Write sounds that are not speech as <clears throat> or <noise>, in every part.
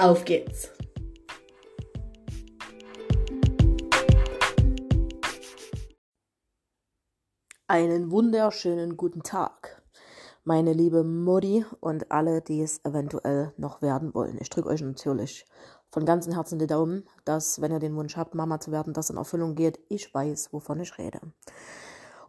Auf geht's! Einen wunderschönen guten Tag, meine liebe Mutti und alle, die es eventuell noch werden wollen. Ich drücke euch natürlich von ganzem Herzen die Daumen, dass, wenn ihr den Wunsch habt, Mama zu werden, das in Erfüllung geht. Ich weiß, wovon ich rede.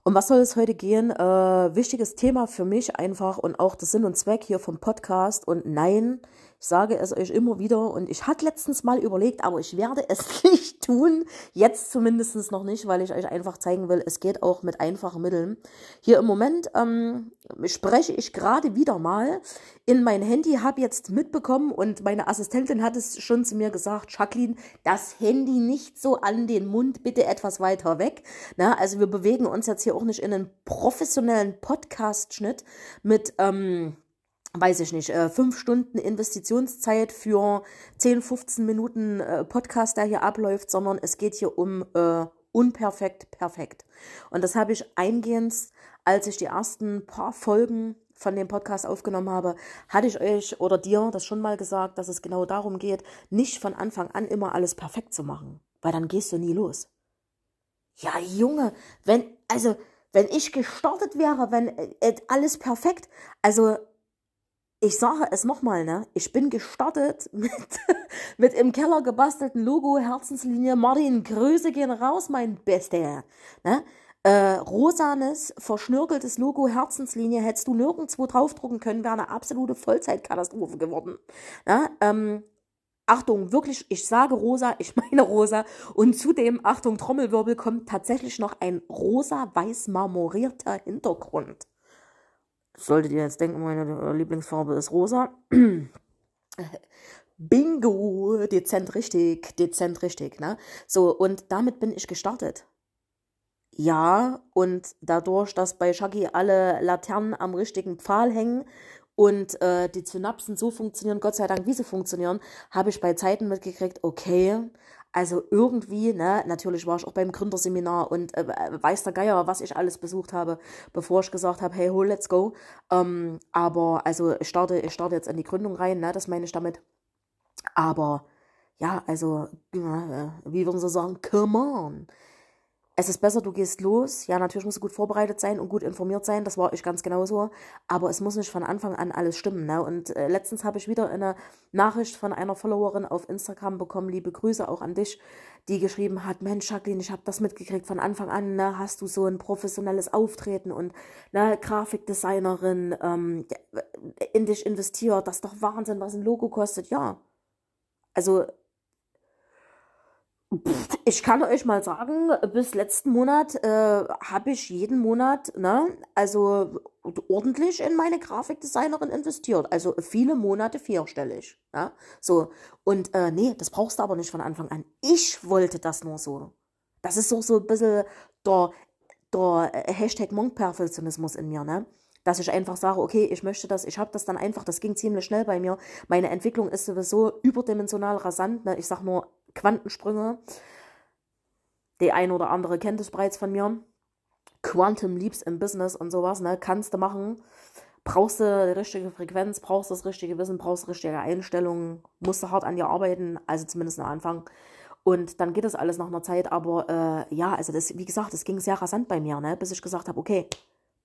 Um was soll es heute gehen? Äh, wichtiges Thema für mich einfach und auch der Sinn und Zweck hier vom Podcast. Und nein, ich sage es euch immer wieder und ich hatte letztens mal überlegt, aber ich werde es <laughs> nicht tun. Jetzt zumindest noch nicht, weil ich euch einfach zeigen will, es geht auch mit einfachen Mitteln. Hier im Moment ähm, spreche ich gerade wieder mal in mein Handy, habe jetzt mitbekommen und meine Assistentin hat es schon zu mir gesagt, Jacqueline, das Handy nicht so an den Mund, bitte etwas weiter weg. Na, also wir bewegen uns jetzt hier auch nicht in einen professionellen Podcast-Schnitt mit... Ähm, weiß ich nicht, äh, fünf Stunden Investitionszeit für 10, 15 Minuten äh, Podcast, der hier abläuft, sondern es geht hier um äh, unperfekt, perfekt. Und das habe ich eingehend, als ich die ersten paar Folgen von dem Podcast aufgenommen habe, hatte ich euch oder dir das schon mal gesagt, dass es genau darum geht, nicht von Anfang an immer alles perfekt zu machen, weil dann gehst du nie los. Ja, Junge, wenn, also, wenn ich gestartet wäre, wenn äh, alles perfekt, also ich sage es nochmal, ne? Ich bin gestartet <laughs> mit, mit im Keller gebastelten Logo, Herzenslinie. Martin, Grüße gehen raus, mein Bester. Ne? Äh, rosanes, verschnörkeltes Logo, Herzenslinie, hättest du nirgendwo draufdrucken können, wäre eine absolute Vollzeitkatastrophe geworden. Ne? Ähm, Achtung, wirklich, ich sage rosa, <laughs> ich meine rosa. Und zudem, Achtung, Trommelwirbel, kommt tatsächlich noch ein rosa-weiß marmorierter Hintergrund. Solltet ihr jetzt denken, meine Lieblingsfarbe ist rosa. <clears throat> Bingo, dezent richtig, dezent richtig, ne? So, und damit bin ich gestartet. Ja, und dadurch, dass bei Shaggy alle Laternen am richtigen Pfahl hängen und äh, die Synapsen so funktionieren, Gott sei Dank, wie sie funktionieren, habe ich bei Zeiten mitgekriegt, okay, also irgendwie, ne, natürlich war ich auch beim Gründerseminar und äh, weiß der Geier, was ich alles besucht habe, bevor ich gesagt habe, hey, ho, let's go. Ähm, aber also ich starte, ich starte jetzt in die Gründung rein, ne, das meine ich damit. Aber ja, also, äh, wie würden sie sagen, come on es ist besser, du gehst los. Ja, natürlich musst du gut vorbereitet sein und gut informiert sein. Das war ich ganz genauso. Aber es muss nicht von Anfang an alles stimmen. Ne? Und äh, letztens habe ich wieder eine Nachricht von einer Followerin auf Instagram bekommen. Liebe Grüße auch an dich, die geschrieben hat: Mensch, Jacqueline, ich habe das mitgekriegt von Anfang an. Ne? Hast du so ein professionelles Auftreten und ne, Grafikdesignerin ähm, in dich investiert? Das ist doch Wahnsinn, was ein Logo kostet. Ja. Also ich kann euch mal sagen, bis letzten Monat äh, habe ich jeden Monat, ne, also ordentlich in meine Grafikdesignerin investiert. Also viele Monate vierstellig. Ja? So. Und äh, nee, das brauchst du aber nicht von Anfang an. Ich wollte das nur so. Das ist so, so ein bisschen der, der Hashtag Monkperfektionismus in mir, ne? Dass ich einfach sage, okay, ich möchte das, ich habe das dann einfach, das ging ziemlich schnell bei mir. Meine Entwicklung ist sowieso überdimensional rasant, ne? Ich sag nur Quantensprünge. Die ein oder andere kennt es bereits von mir. Quantum Leaps im Business und sowas, ne? Kannst du machen. Brauchst du die richtige Frequenz, brauchst du das richtige Wissen, brauchst richtige Einstellungen, musst du hart an dir arbeiten, also zumindest am Anfang. Und dann geht das alles nach einer Zeit, aber äh, ja, also das, wie gesagt, das ging sehr rasant bei mir, ne? Bis ich gesagt habe, okay,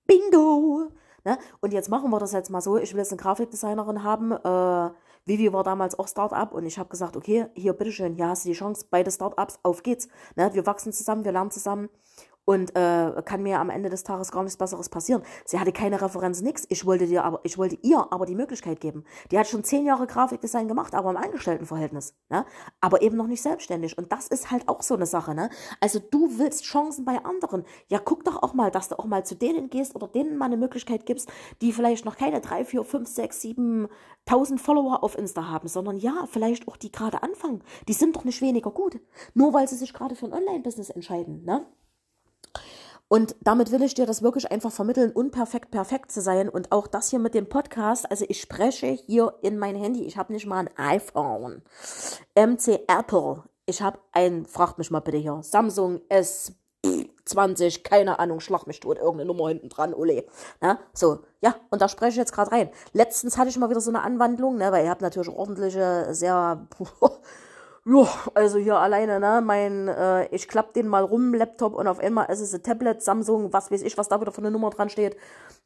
Bingo! Ne? Und jetzt machen wir das jetzt mal so, ich will jetzt eine Grafikdesignerin haben, äh, Vivi war damals auch Start-up und ich habe gesagt, okay, hier, bitteschön, hier hast du die Chance, beide Start-ups, auf geht's. Ne? Wir wachsen zusammen, wir lernen zusammen. Und äh, kann mir am Ende des Tages gar nichts Besseres passieren. Sie hatte keine Referenz, nix. Ich wollte dir aber, ich wollte ihr aber die Möglichkeit geben. Die hat schon zehn Jahre Grafikdesign gemacht, aber im Angestelltenverhältnis, ne? Aber eben noch nicht selbstständig. Und das ist halt auch so eine Sache, ne? Also du willst Chancen bei anderen. Ja, guck doch auch mal, dass du auch mal zu denen gehst oder denen mal eine Möglichkeit gibst, die vielleicht noch keine drei, vier, fünf, sechs, sieben tausend Follower auf Insta haben, sondern ja, vielleicht auch die gerade anfangen. Die sind doch nicht weniger gut. Nur weil sie sich gerade für ein Online-Business entscheiden, ne? Und damit will ich dir das wirklich einfach vermitteln, unperfekt perfekt zu sein. Und auch das hier mit dem Podcast, also ich spreche hier in mein Handy. Ich habe nicht mal ein iPhone. MC Apple. Ich habe ein, fragt mich mal bitte hier, Samsung S20, keine Ahnung, schlag mich tot, irgendeine Nummer hinten dran, ole. Na, so, ja, und da spreche ich jetzt gerade rein. Letztens hatte ich mal wieder so eine Anwandlung, ne, weil ihr habt natürlich ordentliche, sehr <laughs> ja, also hier alleine, ne, mein, äh, ich klapp den mal rum, Laptop und auf einmal ist es ein Tablet, Samsung, was weiß ich, was da wieder für eine Nummer dran steht.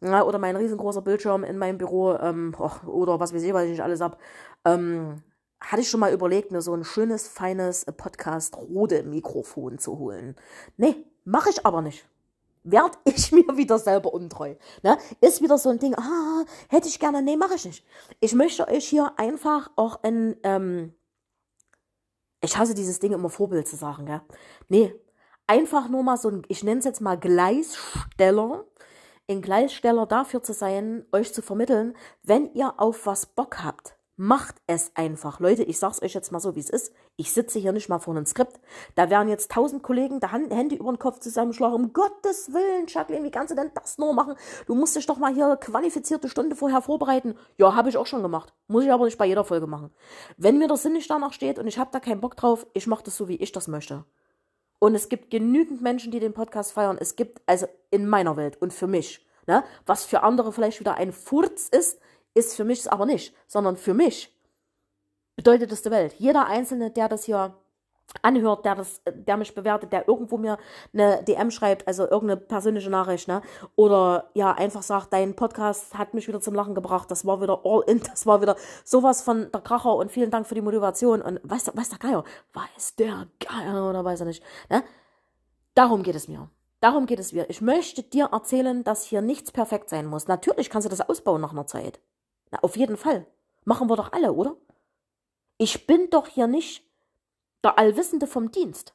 Ja, oder mein riesengroßer Bildschirm in meinem Büro, ähm, och, oder was weiß ich, was ich nicht alles hab. Ähm, hatte ich schon mal überlegt, mir so ein schönes, feines Podcast-Rode-Mikrofon zu holen. Nee, mache ich aber nicht. Werd <laughs> ich mir wieder selber untreu. Ne? Ist wieder so ein Ding, ah, hätte ich gerne, nee, mache ich nicht. Ich möchte euch hier einfach auch ein, ähm, ich hasse dieses Ding immer Vorbild zu sagen, gell? Nee, einfach nur mal so ein, ich nenne es jetzt mal Gleissteller, ein Gleissteller dafür zu sein, euch zu vermitteln, wenn ihr auf was Bock habt, Macht es einfach. Leute, ich sag's euch jetzt mal so, wie es ist. Ich sitze hier nicht mal vor einem Skript. Da werden jetzt tausend Kollegen die Hände über den Kopf zusammenschlagen. Um Gottes Willen, Jacqueline, wie kannst du denn das nur machen? Du musst dich doch mal hier qualifizierte Stunde vorher vorbereiten. Ja, habe ich auch schon gemacht. Muss ich aber nicht bei jeder Folge machen. Wenn mir der Sinn nicht danach steht und ich habe da keinen Bock drauf, ich mache das so, wie ich das möchte. Und es gibt genügend Menschen, die den Podcast feiern. Es gibt, also in meiner Welt und für mich, ne, was für andere vielleicht wieder ein Furz ist, ist für mich es aber nicht, sondern für mich bedeutet es die Welt. Jeder Einzelne, der das hier anhört, der das, der mich bewertet, der irgendwo mir eine DM schreibt, also irgendeine persönliche Nachricht, ne? Oder ja, einfach sagt, dein Podcast hat mich wieder zum Lachen gebracht, das war wieder all in, das war wieder sowas von der Kracher und vielen Dank für die Motivation und weiß der, weiß der Geier, weiß der Geier oder weiß er nicht, ne? Darum geht es mir. Darum geht es mir. Ich möchte dir erzählen, dass hier nichts perfekt sein muss. Natürlich kannst du das ausbauen nach einer Zeit. Na, auf jeden Fall. Machen wir doch alle, oder? Ich bin doch hier nicht der Allwissende vom Dienst.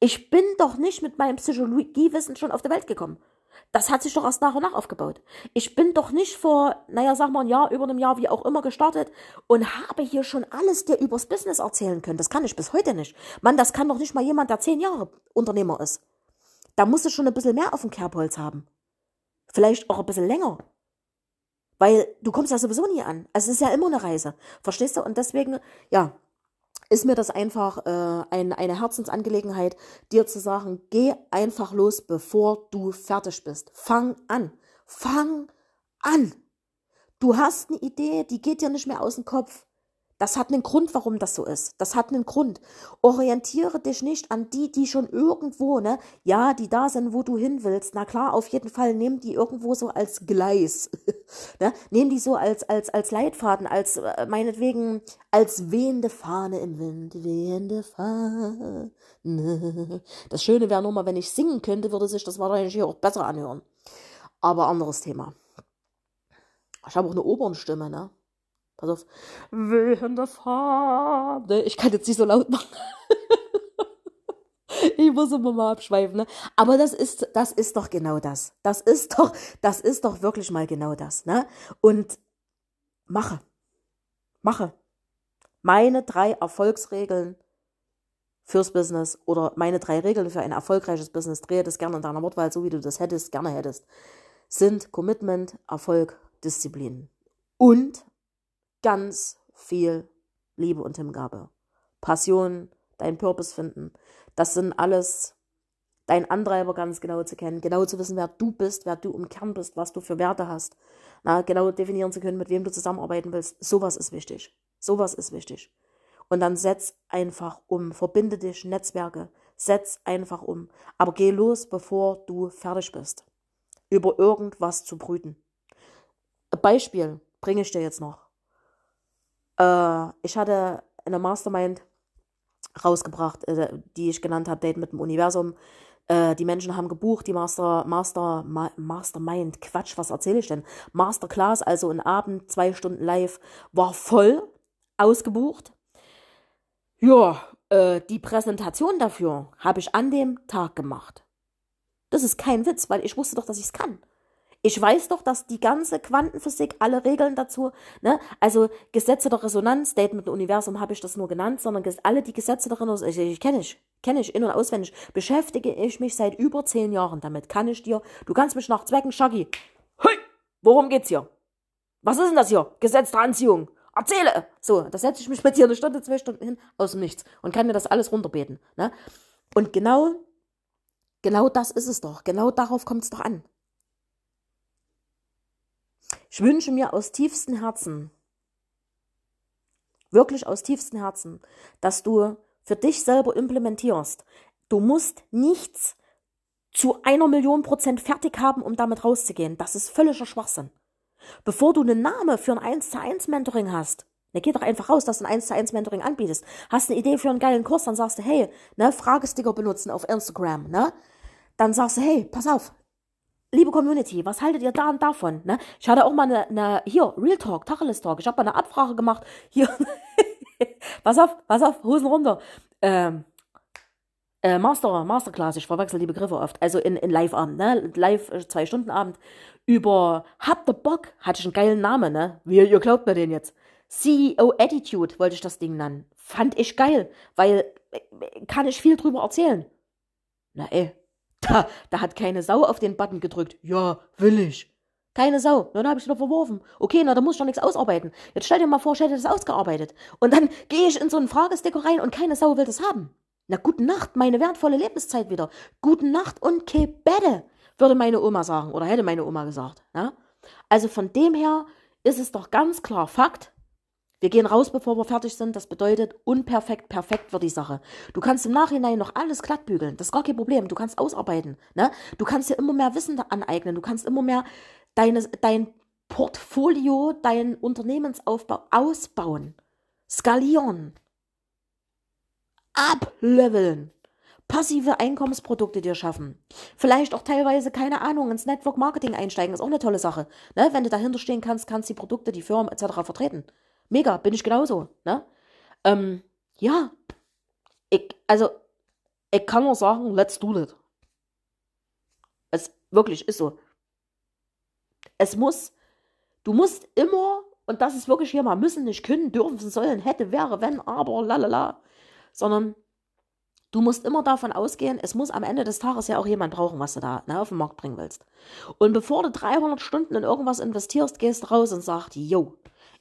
Ich bin doch nicht mit meinem Psychologiewissen schon auf die Welt gekommen. Das hat sich doch erst nach und nach aufgebaut. Ich bin doch nicht vor, naja, sag mal ein Jahr, über einem Jahr, wie auch immer gestartet und habe hier schon alles dir übers Business erzählen können. Das kann ich bis heute nicht. Mann, das kann doch nicht mal jemand, der zehn Jahre Unternehmer ist. Da musst du schon ein bisschen mehr auf dem Kerbholz haben. Vielleicht auch ein bisschen länger. Weil du kommst ja sowieso nie an. Also es ist ja immer eine Reise. Verstehst du? Und deswegen, ja, ist mir das einfach äh, ein, eine Herzensangelegenheit, dir zu sagen, geh einfach los, bevor du fertig bist. Fang an. Fang an. Du hast eine Idee, die geht dir nicht mehr aus dem Kopf. Das hat einen Grund, warum das so ist. Das hat einen Grund. Orientiere dich nicht an die, die schon irgendwo, ne, ja, die da sind, wo du hin willst. Na klar, auf jeden Fall, nimm die irgendwo so als Gleis. <laughs> ne? Nimm die so als, als, als Leitfaden, als, äh, meinetwegen, als wehende Fahne im Wind. Wehende Fahne. Das Schöne wäre nur mal, wenn ich singen könnte, würde sich das wahrscheinlich auch besser anhören. Aber anderes Thema. Ich habe auch eine Opernstimme, ne? Pass auf. Wehende Fahne. Ich kann jetzt nicht so laut machen. <laughs> ich muss immer mal abschweifen, ne? Aber das ist, das ist doch genau das. Das ist doch, das ist doch wirklich mal genau das, ne? Und mache. Mache. Meine drei Erfolgsregeln fürs Business oder meine drei Regeln für ein erfolgreiches Business, drehe das gerne in deiner Wortwahl, so wie du das hättest, gerne hättest, sind Commitment, Erfolg, Disziplin. Und ganz viel Liebe und Hingabe. Passion, dein Purpose finden. Das sind alles dein Antreiber ganz genau zu kennen, genau zu wissen, wer du bist, wer du im Kern bist, was du für Werte hast. Na, genau definieren zu können, mit wem du zusammenarbeiten willst. Sowas ist wichtig. Sowas ist wichtig. Und dann setz einfach um. Verbinde dich, Netzwerke. Setz einfach um. Aber geh los, bevor du fertig bist. Über irgendwas zu brüten. Beispiel bringe ich dir jetzt noch. Äh, ich hatte eine Mastermind rausgebracht, äh, die ich genannt habe, Date mit dem Universum. Äh, die Menschen haben gebucht, die Master, Master, Ma, Mastermind, Quatsch, was erzähle ich denn? Masterclass, also ein Abend, zwei Stunden live, war voll ausgebucht. Ja, äh, die Präsentation dafür habe ich an dem Tag gemacht. Das ist kein Witz, weil ich wusste doch, dass ich es kann. Ich weiß doch, dass die ganze Quantenphysik, alle Regeln dazu, ne, also Gesetze der Resonanz, Statement Universum habe ich das nur genannt, sondern alle die Gesetze der Resonanz, ich, ich kenne ich, kenne ich in- und auswendig, beschäftige ich mich seit über zehn Jahren damit, kann ich dir, du kannst mich nach Zwecken, Shaggy, hey, worum geht's hier? Was ist denn das hier? Gesetz der Anziehung. Erzähle! So, da setze ich mich mit dir eine Stunde, zwei Stunden hin, aus dem Nichts und kann mir das alles runterbeten, ne? Und genau, genau das ist es doch, genau darauf kommt es doch an. Ich wünsche mir aus tiefstem Herzen, wirklich aus tiefstem Herzen, dass du für dich selber implementierst. Du musst nichts zu einer Million Prozent fertig haben, um damit rauszugehen. Das ist völliger Schwachsinn. Bevor du einen Namen für ein 1 zu 1 Mentoring hast, ne, geh doch einfach raus, dass du ein 1 zu 1 Mentoring anbietest. Hast eine Idee für einen geilen Kurs, dann sagst du, hey, ne, Fragesticker benutzen auf Instagram, ne? Dann sagst du, hey, pass auf, liebe Community, was haltet ihr da und davon? Ne? Ich hatte auch mal eine, eine hier, Real Talk, Tacheles Talk. Ich habe mal eine Abfrage gemacht. Hier, <laughs> pass auf, pass auf, Hosen runter. Ähm, äh, Master, Masterclass, ich verwechsel die Begriffe oft. Also in, in Live-Abend, ne? Live, äh, zwei Stunden Abend. Über Habt ihr Bock? Hatte ich einen geilen Namen, ne? Wie, ihr glaubt mir den jetzt. CEO Attitude wollte ich das Ding nennen. Fand ich geil, weil äh, kann ich viel drüber erzählen. Na ey, <laughs> da, da hat keine Sau auf den Button gedrückt. Ja, will ich. Keine Sau. Na, dann habe ich wieder verworfen. Okay, na, da muss ich doch nichts ausarbeiten. Jetzt stell dir mal vor, ich hätte das ausgearbeitet. Und dann <laughs> gehe ich in so einen Fragesticker rein und keine Sau will das haben. Na, guten Nacht, meine wertvolle Lebenszeit wieder. Guten Nacht und Kebette, würde meine Oma sagen. Oder hätte meine Oma gesagt. Na? Also von dem her ist es doch ganz klar Fakt, wir gehen raus, bevor wir fertig sind. Das bedeutet, unperfekt, perfekt wird die Sache. Du kannst im Nachhinein noch alles glatt bügeln. Das ist gar kein Problem. Du kannst ausarbeiten. Ne? Du kannst dir immer mehr Wissen aneignen. Du kannst immer mehr deine, dein Portfolio, deinen Unternehmensaufbau ausbauen. Skalieren. Ableveln. Passive Einkommensprodukte dir schaffen. Vielleicht auch teilweise, keine Ahnung, ins Network Marketing einsteigen. Ist auch eine tolle Sache. Ne? Wenn du dahinter stehen kannst, kannst die Produkte, die Firmen etc. vertreten. Mega, bin ich genauso, ne? Ähm, ja. Ich, also, ich kann nur sagen, let's do it. Es wirklich ist so. Es muss, du musst immer, und das ist wirklich hier mal müssen, nicht können, dürfen, sollen, hätte, wäre, wenn, aber, lalala, sondern du musst immer davon ausgehen, es muss am Ende des Tages ja auch jemand brauchen, was du da ne, auf den Markt bringen willst. Und bevor du 300 Stunden in irgendwas investierst, gehst raus und sagst, yo,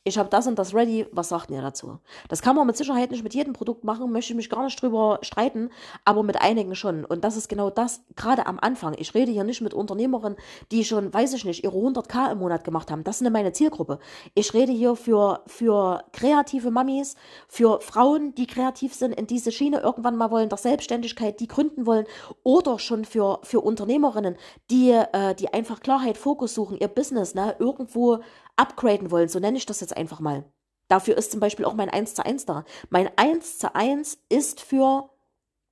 ich habe das und das ready, was sagt ihr dazu? Das kann man mit Sicherheit nicht mit jedem Produkt machen, möchte ich mich gar nicht drüber streiten, aber mit einigen schon. Und das ist genau das, gerade am Anfang. Ich rede hier nicht mit Unternehmerinnen, die schon, weiß ich nicht, ihre 100k im Monat gemacht haben. Das ist nicht meine Zielgruppe. Ich rede hier für, für kreative Mamis, für Frauen, die kreativ sind, in diese Schiene irgendwann mal wollen, der Selbstständigkeit, die gründen wollen, oder schon für, für Unternehmerinnen, die, äh, die einfach Klarheit, Fokus suchen, ihr Business, ne, irgendwo upgraden wollen, so nenne ich das jetzt einfach mal. Dafür ist zum Beispiel auch mein 1 zu 1 da. Mein 1 zu 1 ist für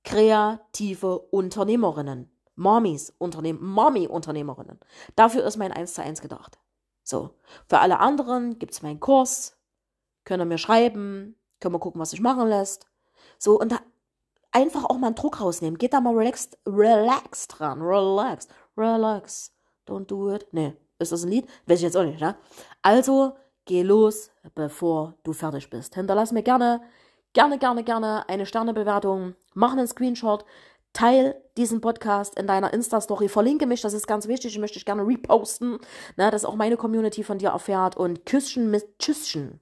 kreative Unternehmerinnen. Mommies, Unternehm Mommy-Unternehmerinnen. Dafür ist mein 1 zu 1 gedacht. So. Für alle anderen gibt es meinen Kurs, können mir schreiben, können wir gucken, was sich machen lässt. So, und da einfach auch mal einen Druck rausnehmen. Geht da mal relaxed, relax dran. Relax, relax. Don't do it. Nee, ist das ein Lied? Weiß ich jetzt auch nicht, ne? Also, geh los, bevor du fertig bist. Hinterlass mir gerne, gerne, gerne, gerne eine Sternebewertung. Mach einen Screenshot. Teil diesen Podcast in deiner Insta-Story. Verlinke mich, das ist ganz wichtig. Ich möchte dich gerne reposten, ne, dass auch meine Community von dir erfährt. Und Küsschen mit Tschüsschen.